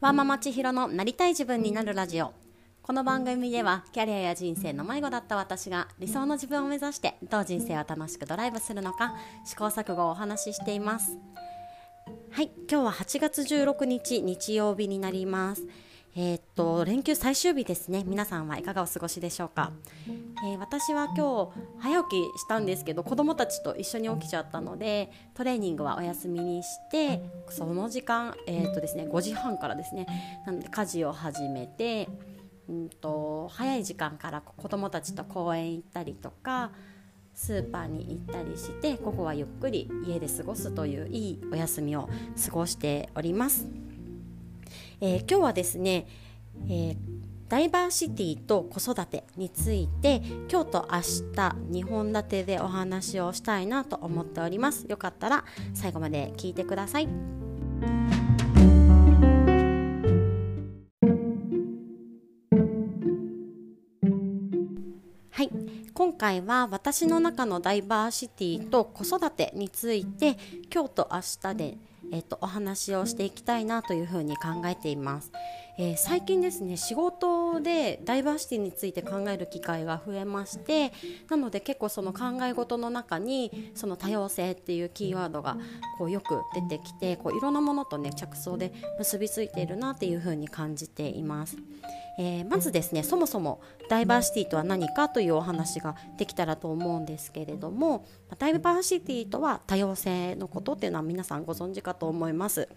ワーママ千尋のなりたい自分になるラジオ。この番組ではキャリアや人生の迷子だった私が理想の自分を目指してどう人生を楽しくドライブするのか試行錯誤をお話ししています。はい今日は8月16日日曜日になります。えー、っと連休最終日ですね皆さんはいかがお過ごしでしょうか、えー、私は今日早起きしたんですけど子供たちと一緒に起きちゃったのでトレーニングはお休みにしてその時間、えー、っとですね、5時半からですねなので家事を始めて、うんと、早い時間から子供たちと公園行ったりとかスーパーに行ったりして午後はゆっくり家で過ごすといういいお休みを過ごしております。えー、今日はですね、えー、ダイバーシティと子育てについて今日と明日2本立てでお話をしたいなと思っております。よかったら最後まで聞いてください。はい。今回は私の中のダイバーシティと子育てについて今日と明日でえっと、お話をしていきたいなというふうに考えています、えー、最近ですね仕事でダイバーシティについて考える機会が増えましてなので結構その考え事の中にその多様性っていうキーワードがこうよく出てきてこういろんなものとね着想で結びついているなっていうふうに感じています。えー、まずですねそもそもダイバーシティとは何かというお話ができたらと思うんですけれどもダイバーシティとは多様性のことっていうのは皆さんご存知かと思います、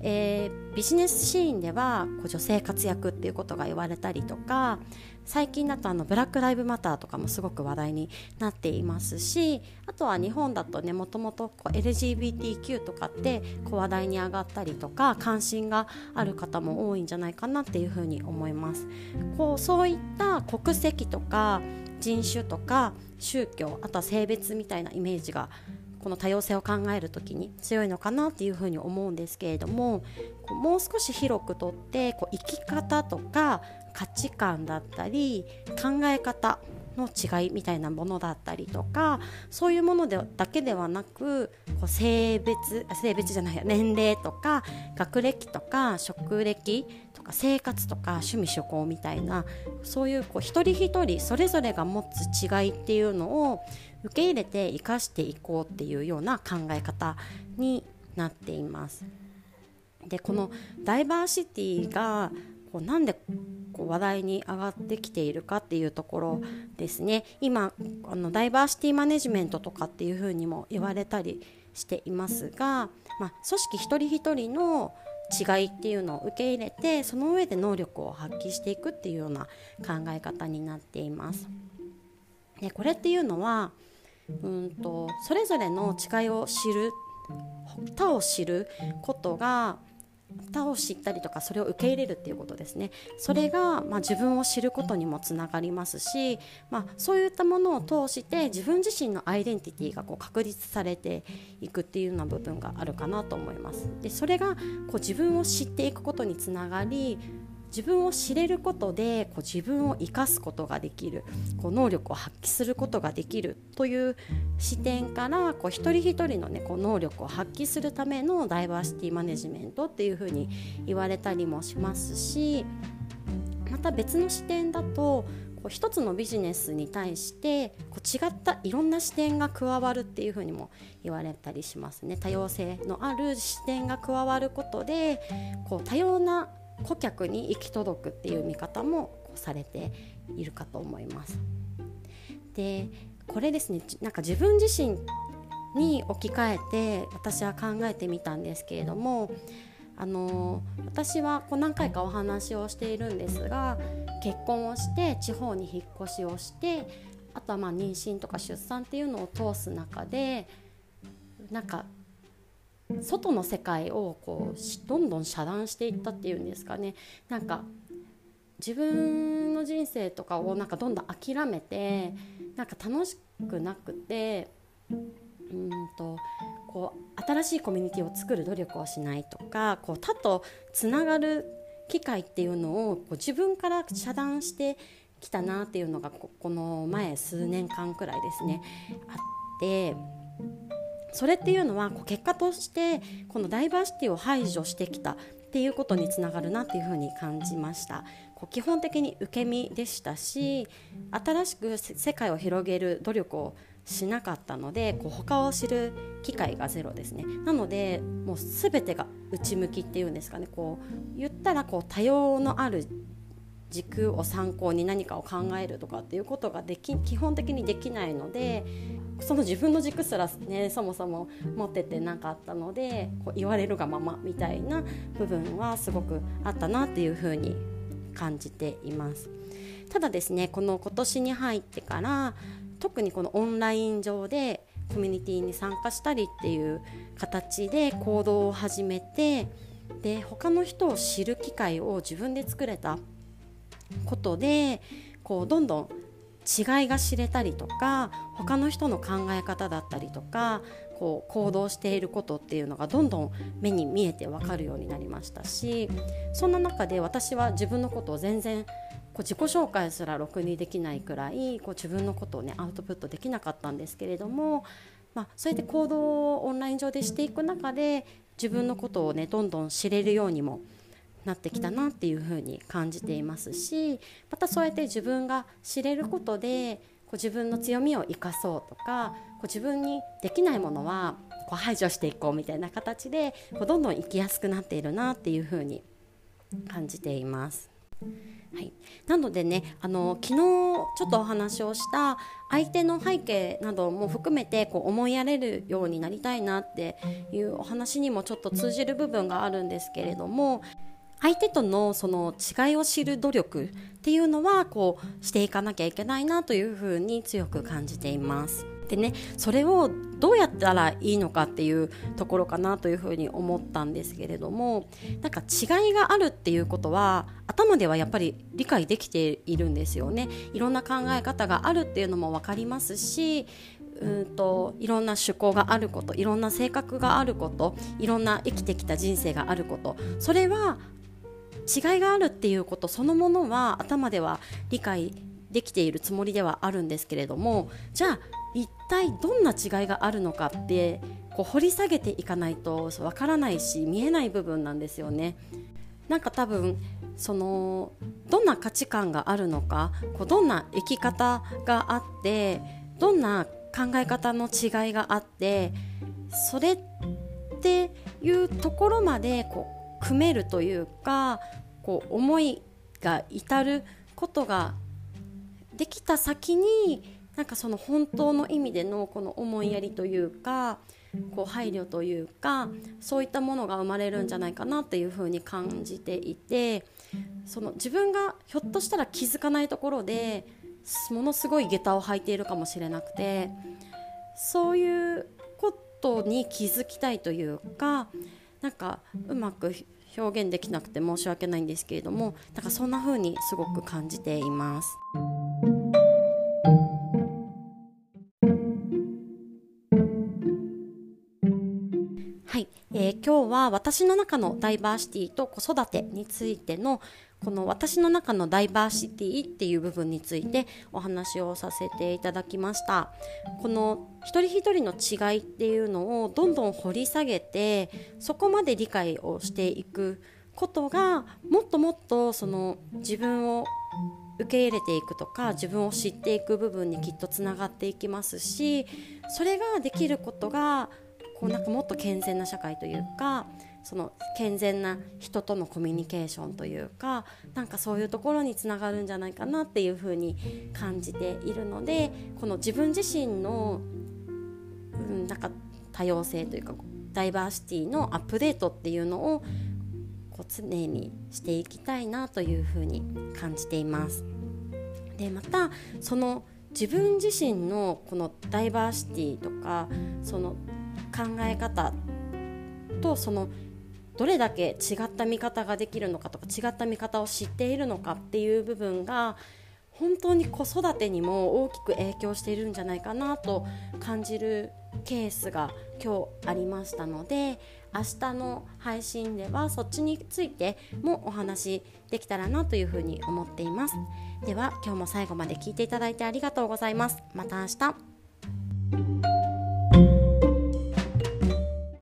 えー、ビジネスシーンでは女性活躍っていうことが言われたりとか最近だとあのブラック・ライブ・マターとかもすごく話題になっていますしあとは日本だとねもともと LGBTQ とかってこう話題に上がったりとか関心がある方も多いんじゃないかなっていうふうに思います。こうそういった国籍とか人種とか宗教あとは性別みたいなイメージがこの多様性を考える時に強いのかなっていうふうに思うんですけれどももう少し広くとってこう生き方とか価値観だったり考え方の違いみたいなものだったりとかそういうものでだけではなくこう性別性別じゃない年齢とか学歴とか職歴とか生活とか趣味趣向みたいなそういうこう一人一人それぞれが持つ違いっていうのを受け入れて生かしていこうっていうような考え方になっています。でこのダイバーシティがこうなんでこう話題に上がってきているかっていうところですね今あのダイバーシティマネジメントとかっていうふうにも言われたりしていますが、まあ、組織一人一人の違いっていうのを受け入れてその上で能力を発揮していくっていうような考え方になっています。でこれっていうのはうんとそれぞれの違いを知る他を知ることが他を知ったりとかそれを受け入れるっていうことですね。それが、まあ、自分を知ることにもつながりますし、まあ、そういったものを通して自分自身のアイデンティティがこう確立されていくっていうような部分があるかなと思います。でそれがこう自分を知っていくことにつながり自分を知れることでこう自分を生かすことができるこう能力を発揮することができるという視点からこう一人一人の、ね、こう能力を発揮するためのダイバーシティマネジメントっていうふうに言われたりもしますしまた別の視点だとこう一つのビジネスに対してこう違ったいろんな視点が加わるっていうふうにも言われたりしますね。多様性のある視点が加わることでこう多様な顧客に行き届くっていう見方もされているかと思います。でこれですねなんか自分自身に置き換えて私は考えてみたんですけれどもあの私はこう何回かお話をしているんですが結婚をして地方に引っ越しをしてあとはまあ妊娠とか出産っていうのを通す中でなんか外の世界をこうどんどん遮断していったっていうんですかね。なんか自分の人生とかをなんかどんどん諦めてなんか楽しくなくてうんとこう新しいコミュニティを作る努力をしないとかこう他とつながる機会っていうのをこう自分から遮断してきたなっていうのがこの前数年間くらいですねあってそれっていうのはこう結果としてこのダイバーシティを排除してきたっていうことにつながるなっていうふうに感じました。こう基本的に受け身でしたし新しく世界を広げる努力をしなかったのでこう他を知る機会がゼロですね。なのでもう全てが内向きっていうんですかね。こう言ったらこう多様のある軸を参考に何かを考えるとかっていうことができ基本的にできないのでその自分の軸すらねそもそも持っててなかったのでこう言われるがままみたいな部分はすごくあったなっていうふうに感じています。ただですねこの今年に入ってから特にこのオンライン上でコミュニティに参加したりっていう形で行動を始めてで他の人を知る機会を自分で作れたことでこうどんどん違いが知れたりとか他の人の考え方だったりとかこう行動していることっていうのがどんどん目に見えて分かるようになりましたしそんな中で私は自分のことを全然こう自己紹介すらろくにできないくらいこう自分のことをねアウトプットできなかったんですけれども、まあ、そうやって行動をオンライン上でしていく中で自分のことをねどんどん知れるようにもなってきたなっていうふうに感じていますしまたそうやって自分が知れることでこう自分の強みを生かそうとかこう自分にできないものはこう排除していこうみたいな形でこうどんどん生きやすくなっているなっていうふうに感じています。はい、なのでねあの昨日ちょっとお話をした相手の背景なども含めてこう思いやれるようになりたいなっていうお話にもちょっと通じる部分があるんですけれども相手とのその違いを知る努力っていうのはこうしていかなきゃいけないなというふうに強く感じています。でねそれをどうやったらいいのかっていうところかなというふうに思ったんですけれどもなんか違いがあるっていうことは頭ではやっぱり理解できているんですよねいろんな考え方があるっていうのも分かりますしうんといろんな趣向があることいろんな性格があることいろんな生きてきた人生があることそれは違いがあるっていうことそのものは頭では理解できているつもりではあるんですけれどもじゃあ一体どんな違いがあるのかってこう掘り下げていかないとわからないし見えない部分なんですよね。なんか多分そのどんな価値観があるのかこうどんな生き方があってどんな考え方の違いがあってそれっていうところまでこう組めるというかこう思いが至ることができた先になんかその本当の意味でのこの思いやりというかこう配慮というかそういったものが生まれるんじゃないかなっていうふうに感じていてその自分がひょっとしたら気づかないところでものすごい下駄を履いているかもしれなくてそういうことに気づきたいというかなんかうまく表現できなくて申し訳ないんですけれどもなんかそんな風にすごく感じています。えー、今日は私の中のダイバーシティと子育てについてのこの私の中のダイバーシティっていう部分についてお話をさせていただきました。この一人一人の違いっていうのをどんどん掘り下げてそこまで理解をしていくことがもっともっとその自分を受け入れていくとか自分を知っていく部分にきっとつながっていきますしそれができることがこうなんかもっと健全な社会というかその健全な人とのコミュニケーションというかなんかそういうところにつながるんじゃないかなっていうふうに感じているのでこの自分自身の、うん、なんか多様性というかダイバーシティのアップデートっていうのをこう常にしていきたいなというふうに感じています。でまたその自分自身のこのダイバーシティとかその考え方とそのどれだけ違った見方ができるのかとか違った見方を知っているのかっていう部分が本当に子育てにも大きく影響しているんじゃないかなと感じるケースが今日ありましたので明日の配信ではそっちについてもお話できたらなというふうに思っています。では今日も最後まで聞いていただいてありがとうございます。また明日。